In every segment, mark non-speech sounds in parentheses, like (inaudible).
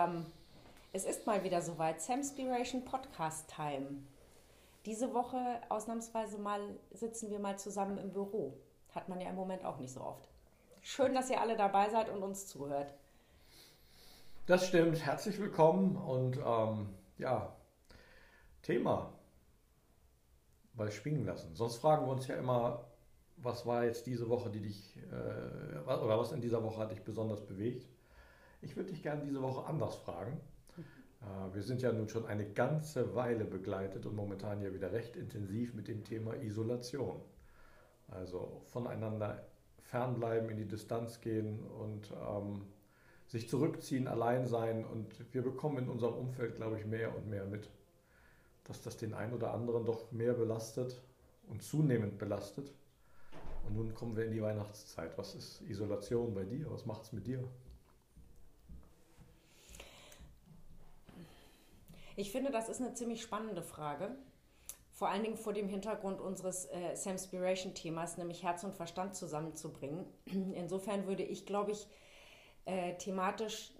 Zusammen. Es ist mal wieder soweit. Samspiration Podcast Time. Diese Woche ausnahmsweise mal sitzen wir mal zusammen im Büro. Hat man ja im Moment auch nicht so oft. Schön, dass ihr alle dabei seid und uns zuhört. Das stimmt. Herzlich willkommen und ähm, ja, Thema bei schwingen lassen. Sonst fragen wir uns ja immer, was war jetzt diese Woche, die dich äh, oder was in dieser Woche hat dich besonders bewegt? Ich würde dich gerne diese Woche anders fragen. Äh, wir sind ja nun schon eine ganze Weile begleitet und momentan ja wieder recht intensiv mit dem Thema Isolation. Also voneinander fernbleiben, in die Distanz gehen und ähm, sich zurückziehen, allein sein. Und wir bekommen in unserem Umfeld, glaube ich, mehr und mehr mit, dass das den einen oder anderen doch mehr belastet und zunehmend belastet. Und nun kommen wir in die Weihnachtszeit. Was ist Isolation bei dir? Was macht es mit dir? Ich finde, das ist eine ziemlich spannende Frage. Vor allen Dingen vor dem Hintergrund unseres äh, Samspiration-Themas, nämlich Herz und Verstand zusammenzubringen. Insofern würde ich, glaube ich, äh, thematisch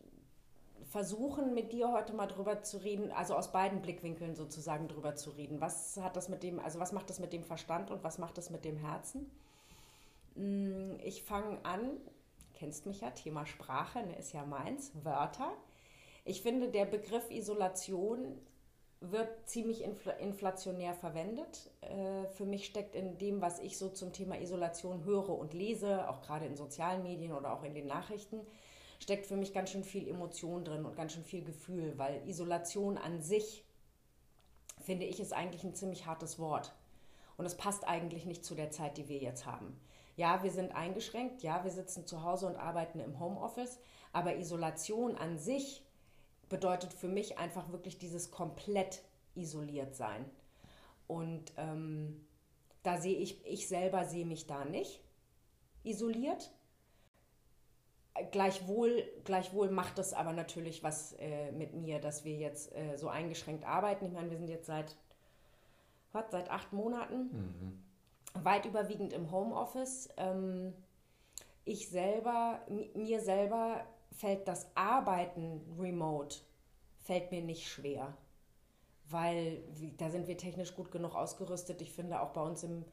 versuchen, mit dir heute mal drüber zu reden, also aus beiden Blickwinkeln sozusagen drüber zu reden. Was hat das mit dem, also was macht das mit dem Verstand und was macht das mit dem Herzen? Mm, ich fange an, kennst mich ja, Thema Sprache, ne, ist ja meins, Wörter. Ich finde, der Begriff Isolation wird ziemlich infl inflationär verwendet. Äh, für mich steckt in dem, was ich so zum Thema Isolation höre und lese, auch gerade in sozialen Medien oder auch in den Nachrichten, steckt für mich ganz schön viel Emotion drin und ganz schön viel Gefühl, weil Isolation an sich, finde ich, ist eigentlich ein ziemlich hartes Wort. Und es passt eigentlich nicht zu der Zeit, die wir jetzt haben. Ja, wir sind eingeschränkt, ja, wir sitzen zu Hause und arbeiten im Homeoffice, aber Isolation an sich bedeutet für mich einfach wirklich dieses komplett isoliert sein. Und ähm, da sehe ich, ich selber sehe mich da nicht isoliert. Gleichwohl, gleichwohl macht es aber natürlich was äh, mit mir, dass wir jetzt äh, so eingeschränkt arbeiten. Ich meine, wir sind jetzt seit, was, seit acht Monaten mhm. weit überwiegend im Homeoffice. Ähm, ich selber, mir selber fällt das Arbeiten remote, fällt mir nicht schwer, weil da sind wir technisch gut genug ausgerüstet. Ich finde auch bei uns im,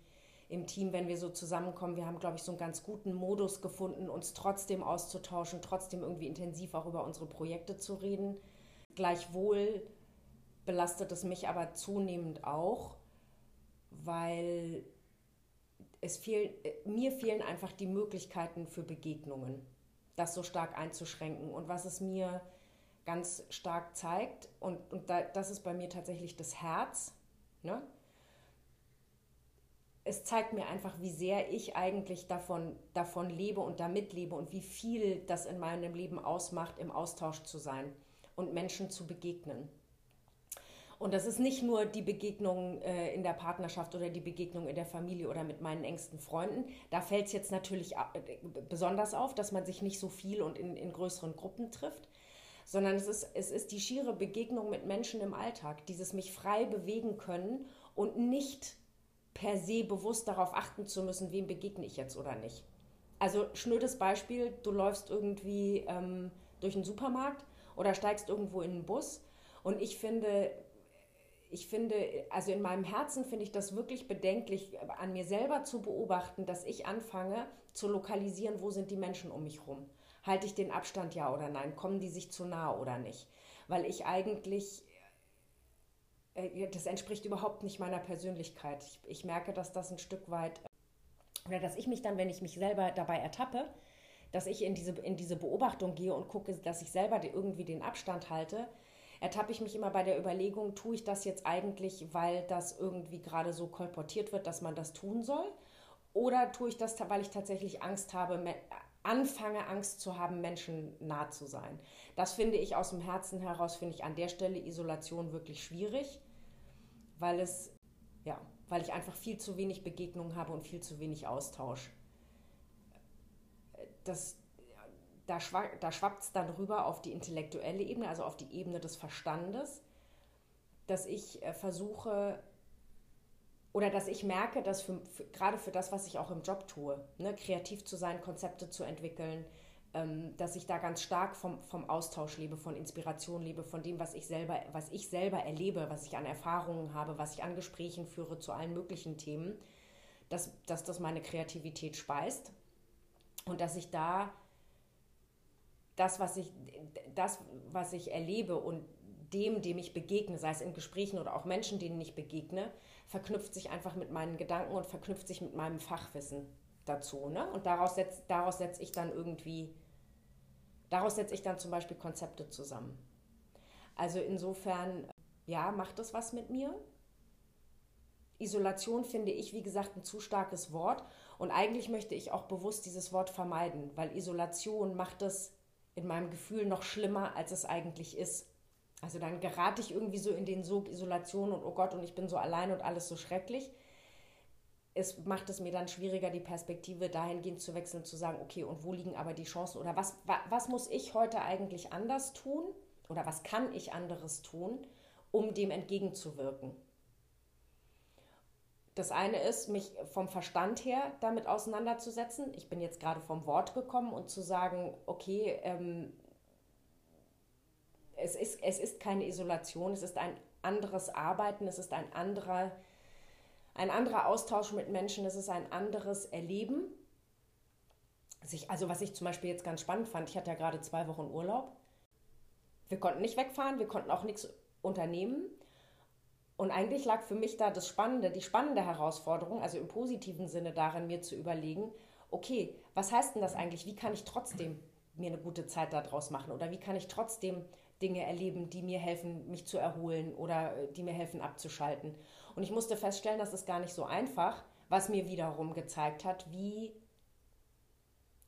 im Team, wenn wir so zusammenkommen, wir haben, glaube ich, so einen ganz guten Modus gefunden, uns trotzdem auszutauschen, trotzdem irgendwie intensiv auch über unsere Projekte zu reden. Gleichwohl belastet es mich aber zunehmend auch, weil es fehl, mir fehlen einfach die Möglichkeiten für Begegnungen das so stark einzuschränken. Und was es mir ganz stark zeigt, und, und da, das ist bei mir tatsächlich das Herz, ne? es zeigt mir einfach, wie sehr ich eigentlich davon, davon lebe und damit lebe und wie viel das in meinem Leben ausmacht, im Austausch zu sein und Menschen zu begegnen. Und das ist nicht nur die Begegnung äh, in der Partnerschaft oder die Begegnung in der Familie oder mit meinen engsten Freunden. Da fällt es jetzt natürlich äh, besonders auf, dass man sich nicht so viel und in, in größeren Gruppen trifft, sondern es ist, es ist die schiere Begegnung mit Menschen im Alltag, dieses mich frei bewegen können und nicht per se bewusst darauf achten zu müssen, wem begegne ich jetzt oder nicht. Also schnödes Beispiel, du läufst irgendwie ähm, durch einen Supermarkt oder steigst irgendwo in einen Bus und ich finde, ich finde, also in meinem Herzen finde ich das wirklich bedenklich, an mir selber zu beobachten, dass ich anfange zu lokalisieren, wo sind die Menschen um mich rum. Halte ich den Abstand ja oder nein? Kommen die sich zu nahe oder nicht? Weil ich eigentlich, äh, das entspricht überhaupt nicht meiner Persönlichkeit. Ich, ich merke, dass das ein Stück weit, oder dass ich mich dann, wenn ich mich selber dabei ertappe, dass ich in diese, in diese Beobachtung gehe und gucke, dass ich selber irgendwie den Abstand halte, ertappe ich mich immer bei der Überlegung, tue ich das jetzt eigentlich, weil das irgendwie gerade so kolportiert wird, dass man das tun soll? Oder tue ich das, weil ich tatsächlich Angst habe, anfange Angst zu haben, Menschen nah zu sein? Das finde ich aus dem Herzen heraus, finde ich an der Stelle Isolation wirklich schwierig, weil es, ja, weil ich einfach viel zu wenig Begegnungen habe und viel zu wenig Austausch. Das, da, schwa da schwappt es dann rüber auf die intellektuelle Ebene, also auf die Ebene des Verstandes, dass ich äh, versuche oder dass ich merke, dass für, für, gerade für das, was ich auch im Job tue, ne, kreativ zu sein, Konzepte zu entwickeln, ähm, dass ich da ganz stark vom, vom Austausch lebe, von Inspiration lebe, von dem, was ich, selber, was ich selber erlebe, was ich an Erfahrungen habe, was ich an Gesprächen führe zu allen möglichen Themen, dass, dass das meine Kreativität speist und dass ich da das, was ich, das, was ich erlebe und dem, dem ich begegne, sei es in Gesprächen oder auch Menschen, denen ich begegne, verknüpft sich einfach mit meinen Gedanken und verknüpft sich mit meinem Fachwissen dazu. Ne? Und daraus setze daraus setz ich dann irgendwie, daraus setze ich dann zum Beispiel Konzepte zusammen. Also insofern, ja, macht das was mit mir. Isolation finde ich, wie gesagt, ein zu starkes Wort. Und eigentlich möchte ich auch bewusst dieses Wort vermeiden, weil Isolation macht es in meinem Gefühl noch schlimmer, als es eigentlich ist. Also dann gerate ich irgendwie so in den Sog Isolation und oh Gott, und ich bin so allein und alles so schrecklich. Es macht es mir dann schwieriger, die Perspektive dahingehend zu wechseln, zu sagen, okay, und wo liegen aber die Chancen oder was, was muss ich heute eigentlich anders tun oder was kann ich anderes tun, um dem entgegenzuwirken? Das eine ist, mich vom Verstand her damit auseinanderzusetzen. Ich bin jetzt gerade vom Wort gekommen und zu sagen, okay, ähm, es, ist, es ist keine Isolation, es ist ein anderes Arbeiten, es ist ein anderer, ein anderer Austausch mit Menschen, es ist ein anderes Erleben. Sich, also was ich zum Beispiel jetzt ganz spannend fand, ich hatte ja gerade zwei Wochen Urlaub. Wir konnten nicht wegfahren, wir konnten auch nichts unternehmen. Und eigentlich lag für mich da das Spannende, die spannende Herausforderung, also im positiven Sinne darin, mir zu überlegen, okay, was heißt denn das eigentlich? Wie kann ich trotzdem mir eine gute Zeit daraus machen? Oder wie kann ich trotzdem Dinge erleben, die mir helfen, mich zu erholen oder äh, die mir helfen, abzuschalten? Und ich musste feststellen, das ist gar nicht so einfach, was mir wiederum gezeigt hat, wie,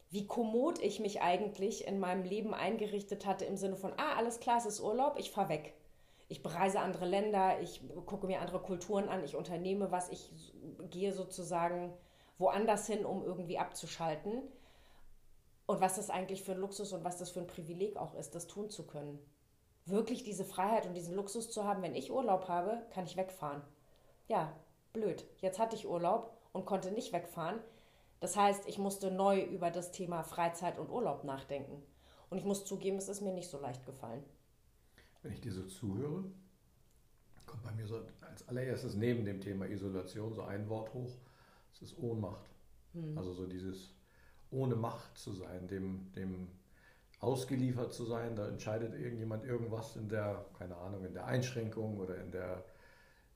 wie kommod ich mich eigentlich in meinem Leben eingerichtet hatte, im Sinne von, ah, alles klar, es ist Urlaub, ich fahre weg ich bereise andere Länder, ich gucke mir andere Kulturen an, ich unternehme was, ich gehe sozusagen woanders hin, um irgendwie abzuschalten. Und was das eigentlich für ein Luxus und was das für ein Privileg auch ist, das tun zu können. Wirklich diese Freiheit und diesen Luxus zu haben, wenn ich Urlaub habe, kann ich wegfahren. Ja, blöd. Jetzt hatte ich Urlaub und konnte nicht wegfahren. Das heißt, ich musste neu über das Thema Freizeit und Urlaub nachdenken. Und ich muss zugeben, es ist mir nicht so leicht gefallen. Wenn ich dir so zuhöre, kommt bei mir so als allererstes neben dem Thema Isolation so ein Wort hoch, das ist Ohnmacht. Mhm. Also so dieses ohne Macht zu sein, dem, dem ausgeliefert zu sein, da entscheidet irgendjemand irgendwas in der, keine Ahnung, in der Einschränkung oder in der,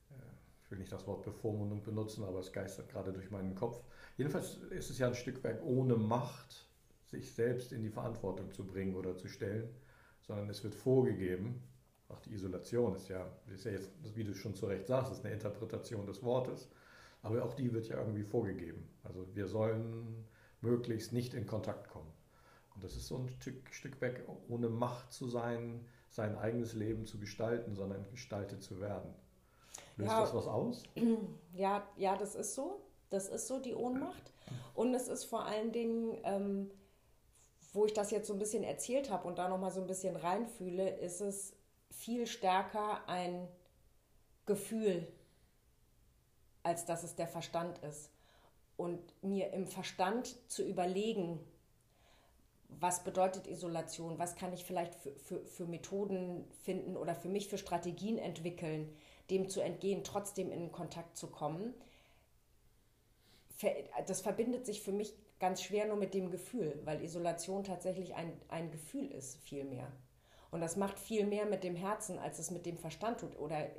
äh, ich will nicht das Wort Bevormundung benutzen, aber es geistert gerade durch meinen Kopf. Jedenfalls ist es ja ein Stück weit ohne Macht, sich selbst in die Verantwortung zu bringen oder zu stellen, sondern es wird vorgegeben, auch die Isolation ist ja, ist ja jetzt, wie du schon zu Recht sagst, ist eine Interpretation des Wortes. Aber auch die wird ja irgendwie vorgegeben. Also wir sollen möglichst nicht in Kontakt kommen. Und das ist so ein Stück, Stück weg, ohne Macht zu sein, sein eigenes Leben zu gestalten, sondern gestaltet zu werden. Löst ja, das was aus? (clears throat) Ja, ja, das ist so. Das ist so die Ohnmacht. Und es ist vor allen Dingen, ähm, wo ich das jetzt so ein bisschen erzählt habe und da nochmal so ein bisschen reinfühle, ist es viel stärker ein Gefühl, als dass es der Verstand ist. Und mir im Verstand zu überlegen, was bedeutet Isolation, was kann ich vielleicht für, für, für Methoden finden oder für mich für Strategien entwickeln, dem zu entgehen, trotzdem in Kontakt zu kommen, das verbindet sich für mich ganz schwer nur mit dem Gefühl, weil Isolation tatsächlich ein, ein Gefühl ist, viel mehr. Und das macht viel mehr mit dem Herzen, als es mit dem Verstand tut. Oder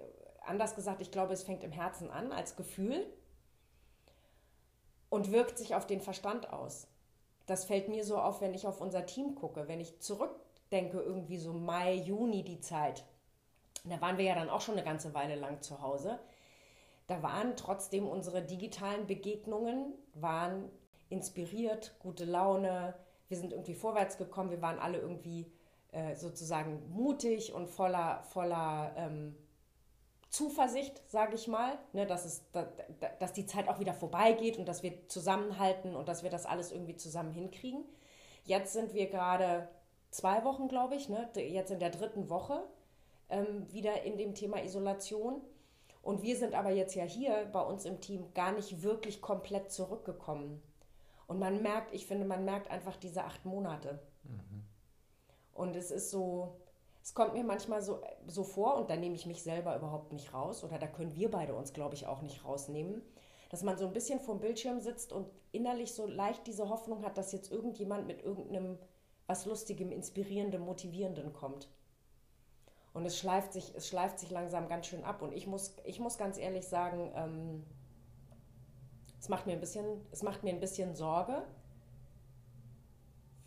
anders gesagt, ich glaube, es fängt im Herzen an als Gefühl und wirkt sich auf den Verstand aus. Das fällt mir so auf, wenn ich auf unser Team gucke. Wenn ich zurückdenke, irgendwie so Mai, Juni die Zeit. Da waren wir ja dann auch schon eine ganze Weile lang zu Hause. Da waren trotzdem unsere digitalen Begegnungen, waren inspiriert, gute Laune. Wir sind irgendwie vorwärts gekommen. Wir waren alle irgendwie äh, sozusagen mutig und voller, voller ähm, Zuversicht, sage ich mal, ne, dass, es, da, dass die Zeit auch wieder vorbeigeht und dass wir zusammenhalten und dass wir das alles irgendwie zusammen hinkriegen. Jetzt sind wir gerade zwei Wochen, glaube ich, ne, jetzt in der dritten Woche ähm, wieder in dem Thema Isolation. Und wir sind aber jetzt ja hier bei uns im Team gar nicht wirklich komplett zurückgekommen. Und man merkt, ich finde, man merkt einfach diese acht Monate Und es ist so, es kommt mir manchmal so, so vor, und da nehme ich mich selber überhaupt nicht raus, oder da können wir beide uns, glaube ich, auch nicht rausnehmen, dass man so ein bisschen vorm Bildschirm sitzt und innerlich so leicht diese Hoffnung hat, dass jetzt irgendjemand mit irgendeinem was Lustigem, Inspirierendem, Motivierendem kommt. Und es schleift sich, es schleift sich langsam ganz schön ab. Und ich muss, ich muss ganz ehrlich sagen, ähm, es, macht mir ein bisschen, es macht mir ein bisschen Sorge,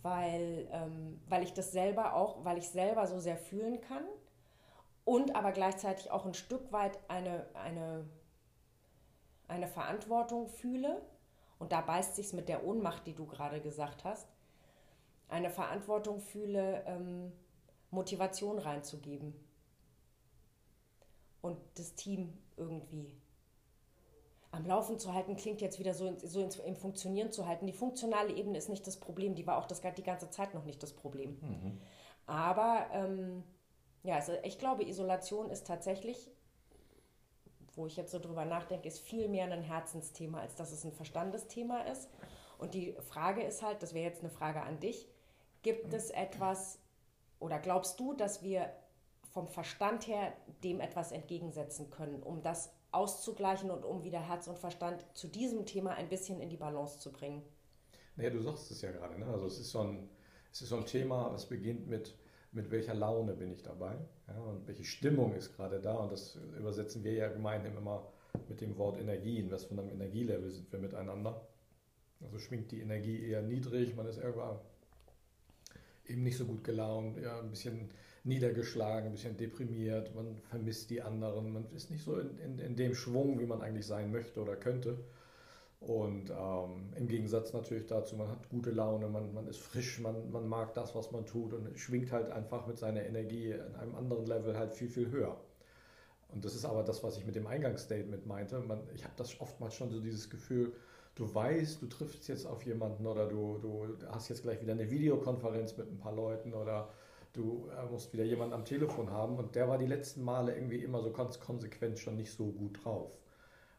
weil, ähm, weil ich das selber auch, weil ich selber so sehr fühlen kann und aber gleichzeitig auch ein Stück weit eine, eine, eine Verantwortung fühle. Und da beißt sich mit der Ohnmacht, die du gerade gesagt hast, eine Verantwortung fühle, ähm, Motivation reinzugeben und das Team irgendwie am Laufen zu halten, klingt jetzt wieder so, so im Funktionieren zu halten. Die funktionale Ebene ist nicht das Problem, die war auch das, die ganze Zeit noch nicht das Problem. Mhm. Aber ähm, ja, also ich glaube, Isolation ist tatsächlich, wo ich jetzt so drüber nachdenke, ist viel mehr ein Herzensthema, als dass es ein Verstandesthema ist. Und die Frage ist halt, das wäre jetzt eine Frage an dich, gibt es etwas oder glaubst du, dass wir vom Verstand her dem etwas entgegensetzen können, um das auszugleichen und um wieder Herz und Verstand zu diesem Thema ein bisschen in die Balance zu bringen? Naja, du sagst es ja gerade. Ne? Also es ist, so ein, es ist so ein Thema, es beginnt mit, mit welcher Laune bin ich dabei ja? und welche Stimmung ist gerade da. Und das übersetzen wir ja gemeinhin immer mit dem Wort Energie. In was von einem Energielevel sind wir miteinander. Also schwingt die Energie eher niedrig, man ist irgendwann eben nicht so gut gelaunt, ja, ein bisschen niedergeschlagen, ein bisschen deprimiert, man vermisst die anderen, man ist nicht so in, in, in dem Schwung, wie man eigentlich sein möchte oder könnte. Und ähm, im Gegensatz natürlich dazu, man hat gute Laune, man, man ist frisch, man, man mag das, was man tut und schwingt halt einfach mit seiner Energie in einem anderen Level halt viel, viel höher. Und das ist aber das, was ich mit dem Eingangsstatement meinte. Man, ich habe das oftmals schon so dieses Gefühl, du weißt, du triffst jetzt auf jemanden oder du, du hast jetzt gleich wieder eine Videokonferenz mit ein paar Leuten oder du äh, musst wieder jemanden am Telefon haben und der war die letzten Male irgendwie immer so ganz konsequent schon nicht so gut drauf.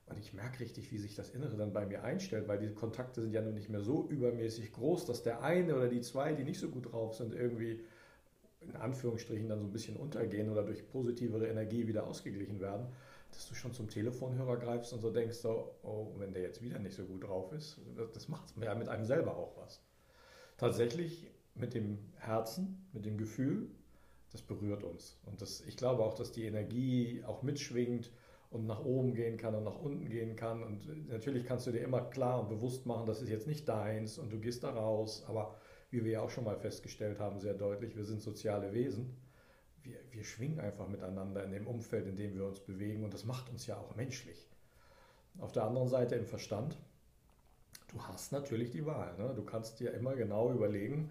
Und ich merke richtig, wie sich das Innere dann bei mir einstellt, weil diese Kontakte sind ja nun nicht mehr so übermäßig groß, dass der eine oder die zwei, die nicht so gut drauf sind, irgendwie in Anführungsstrichen dann so ein bisschen untergehen oder durch positivere Energie wieder ausgeglichen werden dass du schon zum Telefonhörer greifst und so denkst, so, oh, wenn der jetzt wieder nicht so gut drauf ist, das macht ja mit einem selber auch was. Tatsächlich mit dem Herzen, mit dem Gefühl, das berührt uns. Und das, ich glaube auch, dass die Energie auch mitschwingt und nach oben gehen kann und nach unten gehen kann. Und natürlich kannst du dir immer klar und bewusst machen, das ist jetzt nicht deins und du gehst da raus. Aber wie wir ja auch schon mal festgestellt haben, sehr deutlich, wir sind soziale Wesen wir, wir schwingen einfach miteinander in dem Umfeld, in dem wir uns bewegen und das macht uns ja auch menschlich. Auf der anderen Seite im Verstand, du hast natürlich die Wahl. Ne? Du kannst dir immer genau überlegen,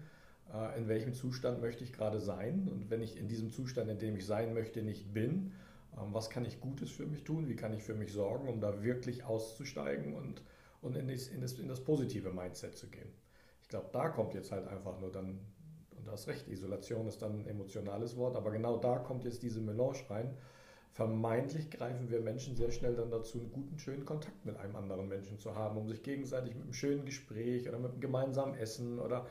in welchem Zustand möchte ich gerade sein und wenn ich in diesem Zustand, in dem ich sein möchte, nicht bin, ähm, was kann ich Gutes für mich tun, wie kann ich für mich sorgen, um da wirklich auszusteigen und, und in, das, in, das, in das positive Mindset zu gehen. Ich glaube, da kommt jetzt halt einfach nur dann du hast recht, Isolation ist dann ein emotionales Wort, aber genau da kommt jetzt diese Melange rein. Vermeintlich greifen wir Menschen sehr schnell dann dazu, einen guten, schönen Kontakt mit einem anderen Menschen zu haben, um sich gegenseitig mit einem schönen Gespräch oder mit einem gemeinsamen Essen oder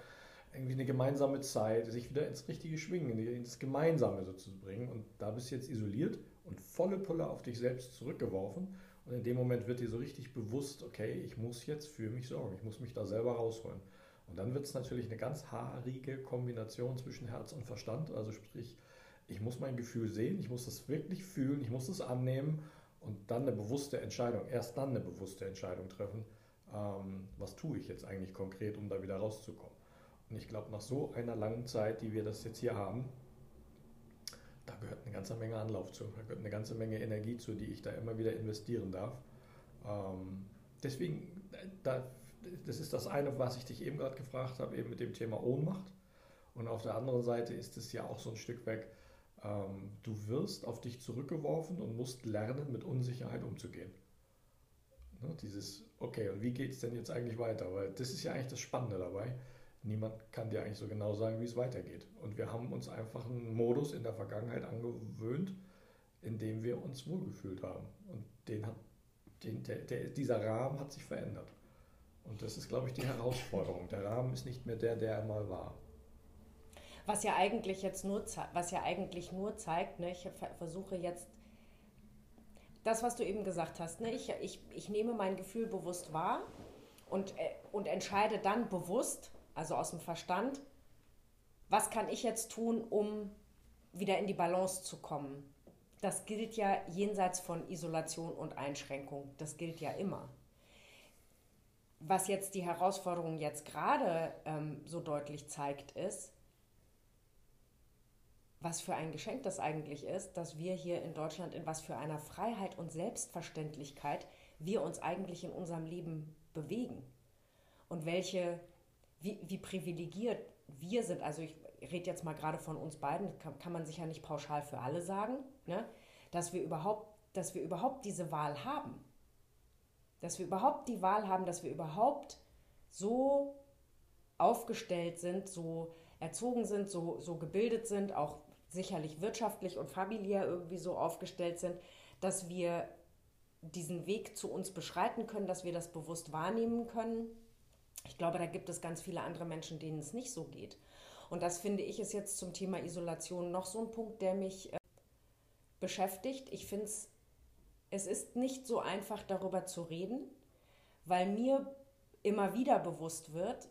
irgendwie eine gemeinsame Zeit, sich wieder ins richtige Schwingen, ins Gemeinsame so zu bringen. Und da bist du jetzt isoliert und volle Pulle auf dich selbst zurückgeworfen. Und in dem Moment wird dir so richtig bewusst, okay, ich muss jetzt für mich sorgen, ich muss mich da selber rausholen. Und dann wird es natürlich eine ganz haarige Kombination zwischen Herz und Verstand. Also sprich, ich muss mein Gefühl sehen, ich muss das wirklich fühlen, ich muss es annehmen und dann eine bewusste Entscheidung, erst dann eine bewusste Entscheidung treffen, ähm, was tue ich jetzt eigentlich konkret, um da wieder rauszukommen. Und ich glaube, nach so einer langen Zeit, die wir das jetzt hier haben, da gehört eine ganze Menge Anlauf zu, da gehört eine ganze Menge Energie zu, die ich da immer wieder investieren darf. Ähm, deswegen, da das ist das eine, was ich dich eben gerade gefragt habe, eben mit dem Thema Ohnmacht. Und auf der anderen Seite ist es ja auch so ein Stück weg, ähm, du wirst auf dich zurückgeworfen und musst lernen, mit Unsicherheit umzugehen. Ne, dieses, okay, und wie geht es denn jetzt eigentlich weiter? Weil das ist ja eigentlich das Spannende dabei. Niemand kann dir eigentlich so genau sagen, wie es weitergeht. Und wir haben uns einfach einen Modus in der Vergangenheit angewöhnt, in dem wir uns wohlgefühlt haben. Und den hat, den, der, der, dieser Rahmen hat sich verändert. Und das ist, glaube ich, die Herausforderung. Der Rahmen ist nicht mehr der, der er mal war. Was ja eigentlich jetzt nur, was ja eigentlich nur zeigt, ne, ich versuche jetzt das, was du eben gesagt hast, ne, ich, ich, ich nehme mein Gefühl bewusst wahr und, äh, und entscheide dann bewusst, also aus dem Verstand, was kann ich jetzt tun, um wieder in die Balance zu kommen. Das gilt ja jenseits von Isolation und Einschränkung. Das gilt ja immer. Was jetzt die Herausforderung jetzt gerade ähm, so deutlich zeigt, ist, was für ein Geschenk das eigentlich ist, dass wir hier in Deutschland in was für einer Freiheit und Selbstverständlichkeit wir uns eigentlich in unserem Leben bewegen. Und welche, wie, wie privilegiert wir sind. Also ich rede jetzt mal gerade von uns beiden, kann, kann man sicher nicht pauschal für alle sagen, ne? dass, wir überhaupt, dass wir überhaupt diese Wahl haben. Dass wir überhaupt die Wahl haben, dass wir überhaupt so aufgestellt sind, so erzogen sind, so, so gebildet sind, auch sicherlich wirtschaftlich und familiär irgendwie so aufgestellt sind, dass wir diesen Weg zu uns beschreiten können, dass wir das bewusst wahrnehmen können. Ich glaube, da gibt es ganz viele andere Menschen, denen es nicht so geht. Und das finde ich ist jetzt zum Thema Isolation noch so ein Punkt, der mich äh, beschäftigt. Ich finde es, es ist nicht so einfach darüber zu reden, weil mir immer wieder bewusst wird,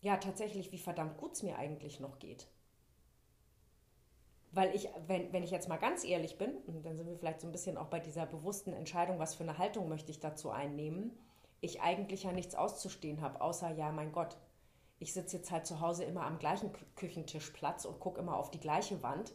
ja tatsächlich, wie verdammt gut es mir eigentlich noch geht. Weil ich, wenn, wenn ich jetzt mal ganz ehrlich bin, und dann sind wir vielleicht so ein bisschen auch bei dieser bewussten Entscheidung, was für eine Haltung möchte ich dazu einnehmen, ich eigentlich ja nichts auszustehen habe, außer ja, mein Gott, ich sitze jetzt halt zu Hause immer am gleichen Küchentischplatz und gucke immer auf die gleiche Wand.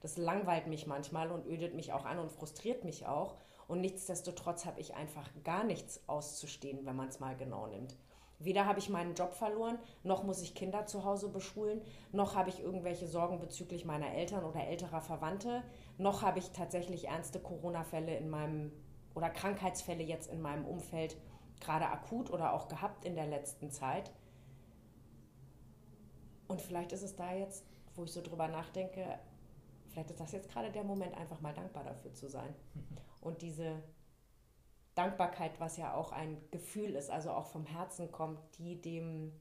Das langweilt mich manchmal und ödet mich auch an und frustriert mich auch. Und nichtsdestotrotz habe ich einfach gar nichts auszustehen, wenn man es mal genau nimmt. Weder habe ich meinen Job verloren, noch muss ich Kinder zu Hause beschulen, noch habe ich irgendwelche Sorgen bezüglich meiner Eltern oder älterer Verwandte, noch habe ich tatsächlich ernste Corona-Fälle in meinem oder Krankheitsfälle jetzt in meinem Umfeld gerade akut oder auch gehabt in der letzten Zeit. Und vielleicht ist es da jetzt, wo ich so drüber nachdenke, vielleicht ist das jetzt gerade der Moment, einfach mal dankbar dafür zu sein. Und diese Dankbarkeit, was ja auch ein Gefühl ist, also auch vom Herzen kommt, die dem,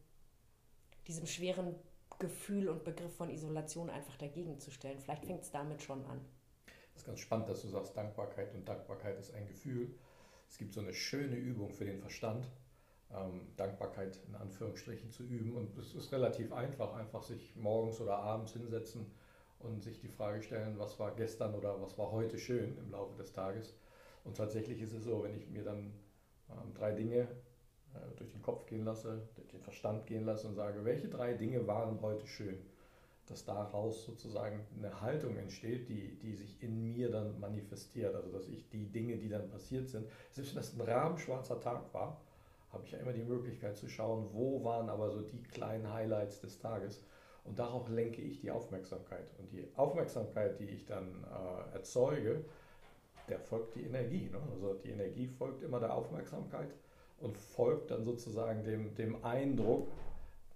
diesem schweren Gefühl und Begriff von Isolation einfach dagegen zu stellen. Vielleicht fängt es damit schon an. Das ist ganz spannend, dass du sagst, Dankbarkeit und Dankbarkeit ist ein Gefühl. Es gibt so eine schöne Übung für den Verstand, ähm, Dankbarkeit in Anführungsstrichen zu üben. Und es ist relativ einfach, einfach sich morgens oder abends hinsetzen und sich die Frage stellen, was war gestern oder was war heute schön im Laufe des Tages und tatsächlich ist es so, wenn ich mir dann ähm, drei Dinge äh, durch den Kopf gehen lasse, durch den Verstand gehen lasse und sage, welche drei Dinge waren heute schön, dass daraus sozusagen eine Haltung entsteht, die, die sich in mir dann manifestiert. Also dass ich die Dinge, die dann passiert sind, selbst wenn das ein rahmenschwarzer Tag war, habe ich ja immer die Möglichkeit zu schauen, wo waren aber so die kleinen Highlights des Tages. Und darauf lenke ich die Aufmerksamkeit. Und die Aufmerksamkeit, die ich dann äh, erzeuge, der folgt die Energie. Ne? Also die Energie folgt immer der Aufmerksamkeit und folgt dann sozusagen dem, dem Eindruck.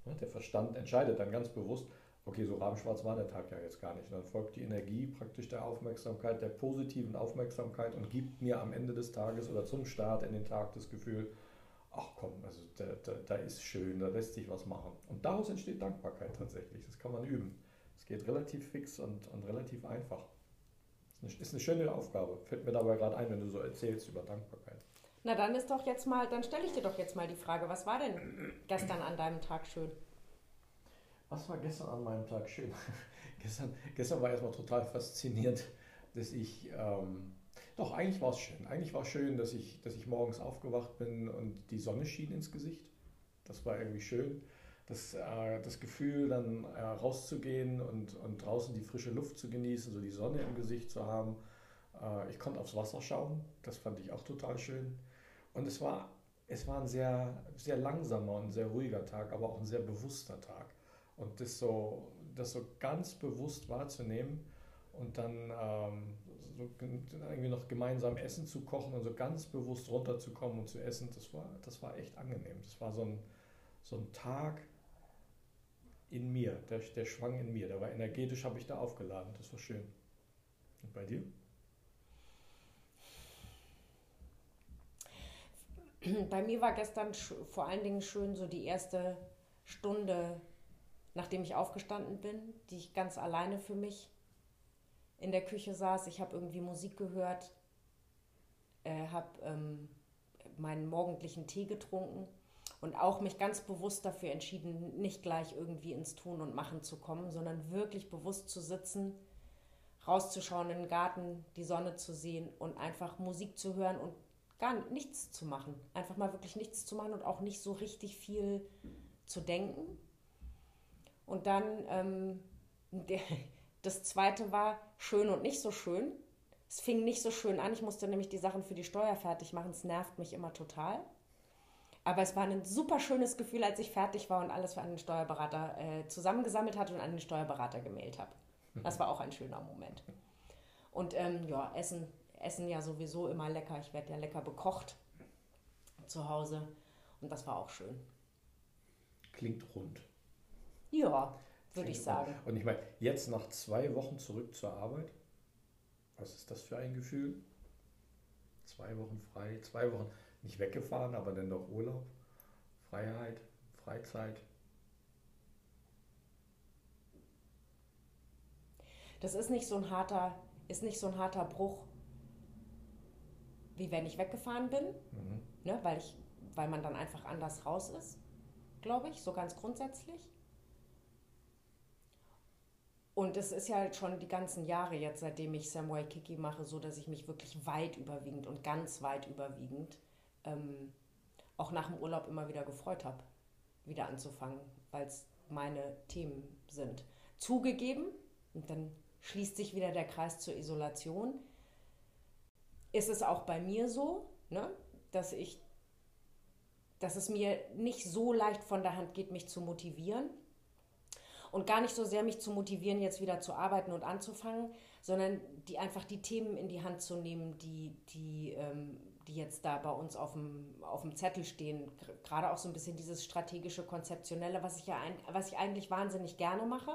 Ne? Der Verstand entscheidet dann ganz bewusst, okay, so rabenschwarz war der Tag ja jetzt gar nicht. Dann folgt die Energie praktisch der Aufmerksamkeit, der positiven Aufmerksamkeit und gibt mir am Ende des Tages oder zum Start in den Tag das Gefühl, ach komm, also da, da, da ist schön, da lässt sich was machen. Und daraus entsteht Dankbarkeit tatsächlich. Das kann man üben. Es geht relativ fix und, und relativ einfach. Ist eine schöne Aufgabe. Fällt mir dabei gerade ein, wenn du so erzählst über Dankbarkeit. Na dann ist doch jetzt mal, dann stelle ich dir doch jetzt mal die Frage, was war denn gestern an deinem Tag schön? Was war gestern an meinem Tag schön? (laughs) gestern, gestern war erstmal total faszinierend, dass ich, ähm, doch eigentlich war es schön. Eigentlich war es schön, dass ich, dass ich morgens aufgewacht bin und die Sonne schien ins Gesicht. Das war irgendwie schön das, äh, das Gefühl, dann äh, rauszugehen und, und draußen die frische Luft zu genießen, so die Sonne im Gesicht zu haben. Äh, ich konnte aufs Wasser schauen, das fand ich auch total schön. Und es war, es war ein sehr, sehr langsamer und sehr ruhiger Tag, aber auch ein sehr bewusster Tag. Und das so, das so ganz bewusst wahrzunehmen und dann ähm, so irgendwie noch gemeinsam Essen zu kochen und so ganz bewusst runterzukommen und zu essen, das war, das war echt angenehm. Das war so ein, so ein Tag, in mir, der, der schwang in mir, der war energetisch, habe ich da aufgeladen, das war schön. Und bei dir? Bei mir war gestern vor allen Dingen schön so die erste Stunde nachdem ich aufgestanden bin, die ich ganz alleine für mich in der Küche saß. Ich habe irgendwie Musik gehört, äh, habe ähm, meinen morgendlichen Tee getrunken und auch mich ganz bewusst dafür entschieden, nicht gleich irgendwie ins Tun und Machen zu kommen, sondern wirklich bewusst zu sitzen, rauszuschauen in den Garten, die Sonne zu sehen und einfach Musik zu hören und gar nichts zu machen. Einfach mal wirklich nichts zu machen und auch nicht so richtig viel zu denken. Und dann ähm, der, das zweite war schön und nicht so schön. Es fing nicht so schön an. Ich musste nämlich die Sachen für die Steuer fertig machen. Es nervt mich immer total. Aber es war ein super schönes Gefühl, als ich fertig war und alles für einen Steuerberater äh, zusammengesammelt hatte und an den Steuerberater gemailt habe. Das war auch ein schöner Moment. Und ähm, ja, Essen, Essen ja sowieso immer lecker. Ich werde ja lecker bekocht zu Hause. Und das war auch schön. Klingt rund. Ja, würde ich sagen. Und ich meine, jetzt nach zwei Wochen zurück zur Arbeit, was ist das für ein Gefühl? Zwei Wochen frei, zwei Wochen nicht weggefahren, aber dann doch Urlaub, Freiheit, Freizeit. Das ist nicht so ein harter, ist nicht so ein harter Bruch, wie wenn ich weggefahren bin, mhm. ne, weil, ich, weil man dann einfach anders raus ist, glaube ich, so ganz grundsätzlich. Und es ist ja schon die ganzen Jahre jetzt, seitdem ich Samurai Kiki mache, so, dass ich mich wirklich weit überwiegend und ganz weit überwiegend ähm, auch nach dem Urlaub immer wieder gefreut habe, wieder anzufangen, weil es meine Themen sind. Zugegeben, und dann schließt sich wieder der Kreis zur Isolation, ist es auch bei mir so, ne, dass ich dass es mir nicht so leicht von der Hand geht, mich zu motivieren und gar nicht so sehr mich zu motivieren, jetzt wieder zu arbeiten und anzufangen, sondern die einfach die Themen in die Hand zu nehmen, die, die, ähm, die jetzt da bei uns auf dem, auf dem Zettel stehen. Gerade auch so ein bisschen dieses strategische, konzeptionelle, was ich ja ein, was ich eigentlich wahnsinnig gerne mache.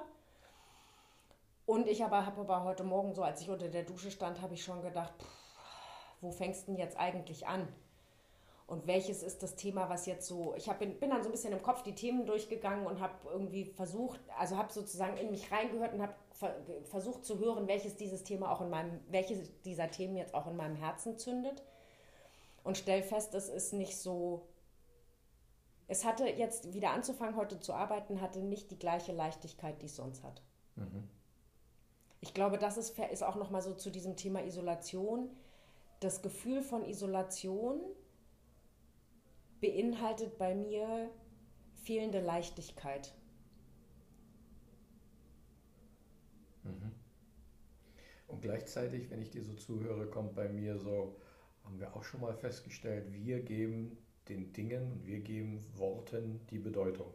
Und ich aber habe aber heute Morgen so, als ich unter der Dusche stand, habe ich schon gedacht, pff, wo fängst du denn jetzt eigentlich an? Und welches ist das Thema, was jetzt so, ich hab, bin, dann so ein bisschen im Kopf die Themen durchgegangen und habe irgendwie versucht, also habe sozusagen in mich reingehört und habe versucht zu hören, welches dieses Thema auch in meinem, welches dieser Themen jetzt auch in meinem Herzen zündet und stell fest, es ist nicht so, es hatte jetzt wieder anzufangen, heute zu arbeiten, hatte nicht die gleiche Leichtigkeit, die es sonst hat. Mhm. Ich glaube, das ist, ist auch nochmal so zu diesem Thema Isolation. Das Gefühl von Isolation beinhaltet bei mir fehlende Leichtigkeit. Mhm. Und gleichzeitig, wenn ich dir so zuhöre, kommt bei mir so, haben wir auch schon mal festgestellt, wir geben den Dingen und wir geben Worten die Bedeutung.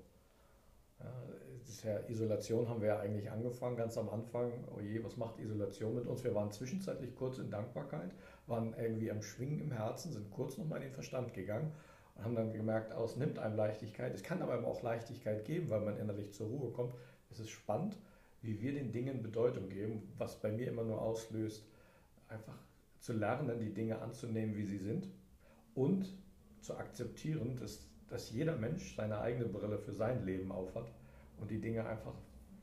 Ja, Isolation haben wir ja eigentlich angefangen, ganz am Anfang. Oh je, was macht Isolation mit uns? Wir waren zwischenzeitlich kurz in Dankbarkeit, waren irgendwie am Schwingen im Herzen, sind kurz nochmal in den Verstand gegangen und haben dann gemerkt, oh, es nimmt einem Leichtigkeit. Es kann aber auch Leichtigkeit geben, weil man innerlich zur Ruhe kommt. Es ist spannend, wie wir den Dingen Bedeutung geben, was bei mir immer nur auslöst, einfach zu lernen, die Dinge anzunehmen, wie sie sind und zu akzeptieren, dass, dass jeder Mensch seine eigene Brille für sein Leben aufhat und die Dinge einfach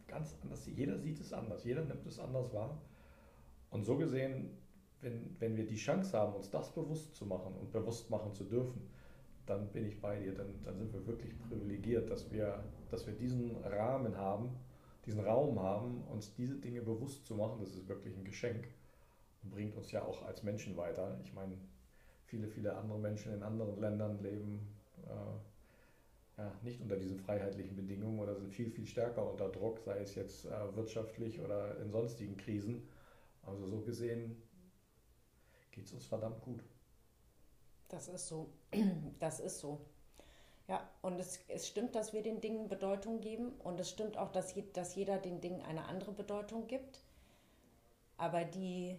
ganz anders, jeder sieht es anders, jeder nimmt es anders wahr. Und so gesehen, wenn, wenn wir die Chance haben, uns das bewusst zu machen und bewusst machen zu dürfen, dann bin ich bei dir, dann, dann sind wir wirklich privilegiert, dass wir, dass wir diesen Rahmen haben, diesen Raum haben, uns diese Dinge bewusst zu machen. Das ist wirklich ein Geschenk und bringt uns ja auch als Menschen weiter. Ich meine, viele, viele andere Menschen in anderen Ländern leben äh, ja, nicht unter diesen freiheitlichen Bedingungen oder sind viel, viel stärker unter Druck, sei es jetzt äh, wirtschaftlich oder in sonstigen Krisen. Also so gesehen geht es uns verdammt gut. Das ist so. (clears throat) Das ist so. Ja, und es, es stimmt, dass wir den Dingen Bedeutung geben und es stimmt auch, dass, je, dass jeder den Dingen eine andere Bedeutung gibt. Aber die,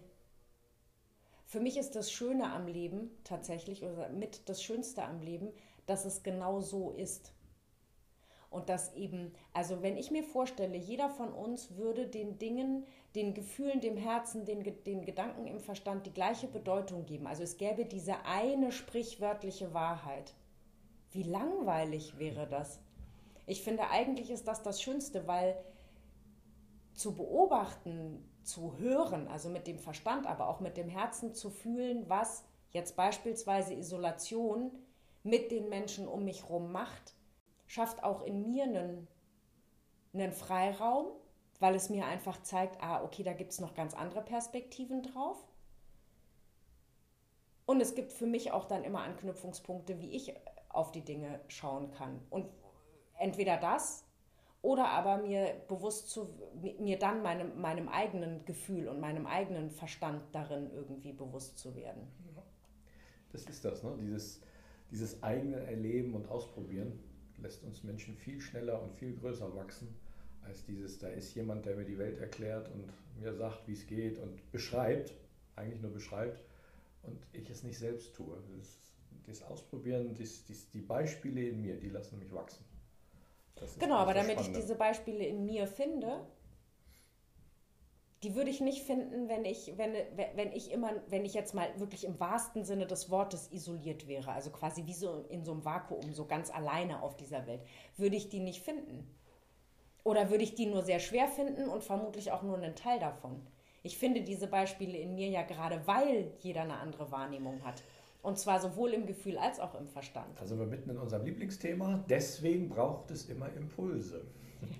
für mich ist das Schöne am Leben tatsächlich, oder mit das Schönste am Leben, dass es genau so ist. Und dass eben, also wenn ich mir vorstelle, jeder von uns würde den Dingen, den Gefühlen, dem Herzen, den, den Gedanken im Verstand die gleiche Bedeutung geben. Also es gäbe diese eine sprichwörtliche Wahrheit. Wie langweilig wäre das? Ich finde, eigentlich ist das das Schönste, weil zu beobachten, zu hören, also mit dem Verstand, aber auch mit dem Herzen zu fühlen, was jetzt beispielsweise Isolation mit den Menschen um mich herum macht, schafft auch in mir einen, einen Freiraum, weil es mir einfach zeigt, ah, okay, da gibt es noch ganz andere Perspektiven drauf. Und es gibt für mich auch dann immer Anknüpfungspunkte, wie ich auf die Dinge schauen kann. Und entweder das oder aber mir bewusst zu, mir dann meinem, meinem eigenen Gefühl und meinem eigenen Verstand darin irgendwie bewusst zu werden. Das ist das, ne? dieses, dieses eigene Erleben und Ausprobieren lässt uns Menschen viel schneller und viel größer wachsen, als dieses, da ist jemand, der mir die Welt erklärt und mir sagt, wie es geht und beschreibt, eigentlich nur beschreibt, und ich es nicht selbst tue. Das, das Ausprobieren, das, das, die Beispiele in mir, die lassen mich wachsen. Genau, aber damit Spannende. ich diese Beispiele in mir finde, die würde ich nicht finden, wenn ich, wenn, wenn ich immer, wenn ich jetzt mal wirklich im wahrsten Sinne des Wortes isoliert wäre, also quasi wie so in so einem Vakuum, so ganz alleine auf dieser Welt, würde ich die nicht finden. Oder würde ich die nur sehr schwer finden und vermutlich auch nur einen Teil davon. Ich finde diese Beispiele in mir ja gerade, weil jeder eine andere Wahrnehmung hat. Und zwar sowohl im Gefühl als auch im Verstand. Also wir mitten in unserem Lieblingsthema. Deswegen braucht es immer Impulse.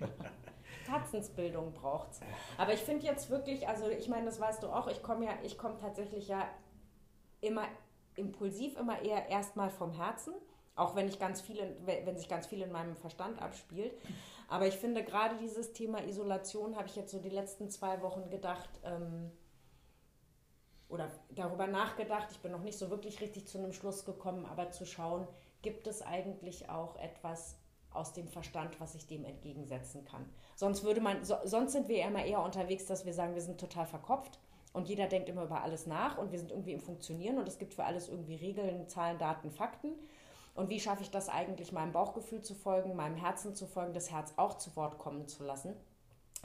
(laughs) Herzensbildung braucht es. Aber ich finde jetzt wirklich, also ich meine, das weißt du auch, ich komme ja, ich komme tatsächlich ja immer impulsiv, immer eher erstmal vom Herzen. Auch wenn ich ganz viele, wenn sich ganz viel in meinem Verstand abspielt. Aber ich finde gerade dieses Thema Isolation habe ich jetzt so die letzten zwei Wochen gedacht, ähm, oder darüber nachgedacht. Ich bin noch nicht so wirklich richtig zu einem Schluss gekommen, aber zu schauen, gibt es eigentlich auch etwas aus dem Verstand, was ich dem entgegensetzen kann. Sonst würde man, so, sonst sind wir immer eher unterwegs, dass wir sagen, wir sind total verkopft und jeder denkt immer über alles nach und wir sind irgendwie im Funktionieren und es gibt für alles irgendwie Regeln, Zahlen, Daten, Fakten. Und wie schaffe ich das eigentlich, meinem Bauchgefühl zu folgen, meinem Herzen zu folgen, das Herz auch zu Wort kommen zu lassen?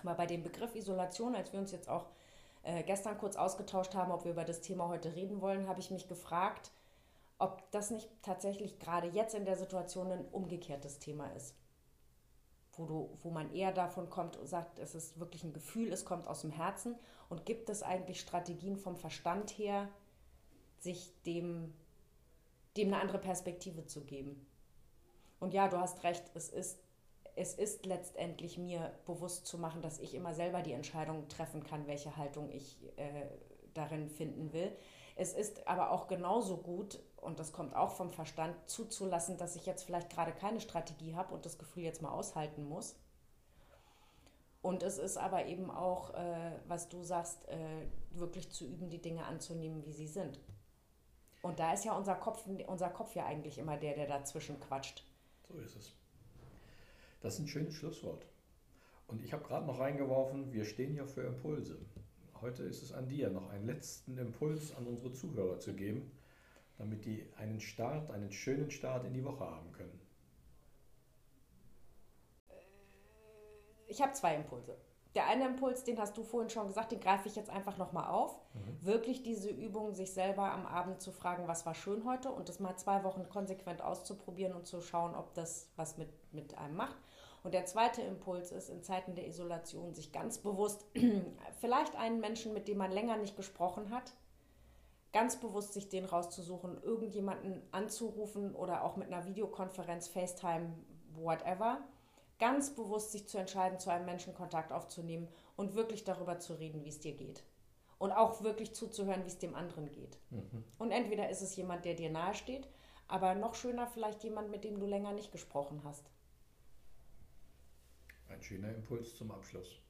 Aber bei dem Begriff Isolation, als wir uns jetzt auch äh, gestern kurz ausgetauscht haben, ob wir über das Thema heute reden wollen, habe ich mich gefragt, ob das nicht tatsächlich gerade jetzt in der Situation ein umgekehrtes Thema ist. Wo, du, wo man eher davon kommt und sagt, es ist wirklich ein Gefühl, es kommt aus dem Herzen. Und gibt es eigentlich Strategien vom Verstand her, sich dem, dem eine andere Perspektive zu geben? Und ja, du hast recht, es ist es ist letztendlich mir bewusst zu machen, dass ich immer selber die Entscheidung treffen kann, welche Haltung ich äh, darin finden will. Es ist aber auch genauso gut, und das kommt auch vom Verstand, zuzulassen, dass ich jetzt vielleicht gerade keine Strategie habe und das Gefühl jetzt mal aushalten muss. Und es ist aber eben auch, äh, was du sagst, äh, wirklich zu üben, die Dinge anzunehmen, wie sie sind. Und da ist ja unser Kopf, unser Kopf ja eigentlich immer der, der dazwischen quatscht. So ist es. Das ist ein schönes Schlusswort. Und ich habe gerade noch reingeworfen, wir stehen ja für Impulse. Heute ist es an dir, noch einen letzten Impuls an unsere Zuhörer zu geben, damit die einen Start, einen schönen Start in die Woche haben können. Ich habe zwei Impulse. Der eine Impuls, den hast du vorhin schon gesagt, den greife ich jetzt einfach nochmal auf. Mhm. Wirklich diese Übung, sich selber am Abend zu fragen, was war schön heute und das mal zwei Wochen konsequent auszuprobieren und zu schauen, ob das was mit, mit einem macht. Und der zweite Impuls ist, in Zeiten der Isolation sich ganz bewusst, (clears throat) vielleicht einen Menschen, mit dem man länger nicht gesprochen hat, ganz bewusst sich den rauszusuchen, irgendjemanden anzurufen oder auch mit einer Videokonferenz, FaceTime, whatever, ganz bewusst sich zu entscheiden, zu einem Menschen Kontakt aufzunehmen und wirklich darüber zu reden, wie es dir geht. Und auch wirklich zuzuhören, wie es dem anderen geht. Mhm. Und entweder ist es jemand, der dir nahesteht, aber noch schöner vielleicht jemand, mit dem du länger nicht gesprochen hast. Ein schöner Impuls zum Abschluss.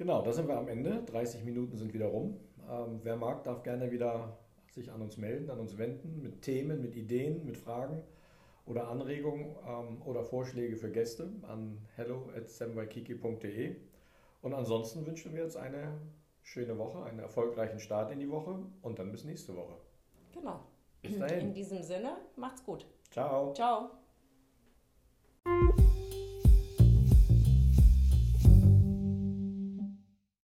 Genau, da sind wir am Ende. 30 Minuten sind wieder rum. Ähm, wer mag, darf gerne wieder sich an uns melden, an uns wenden mit Themen, mit Ideen, mit Fragen oder Anregungen ähm, oder Vorschläge für Gäste an hello@semwaikiki.de. Und ansonsten wünschen wir jetzt eine schöne Woche, einen erfolgreichen Start in die Woche und dann bis nächste Woche. Genau. Bis dahin. In diesem Sinne, macht's gut. Ciao. Ciao.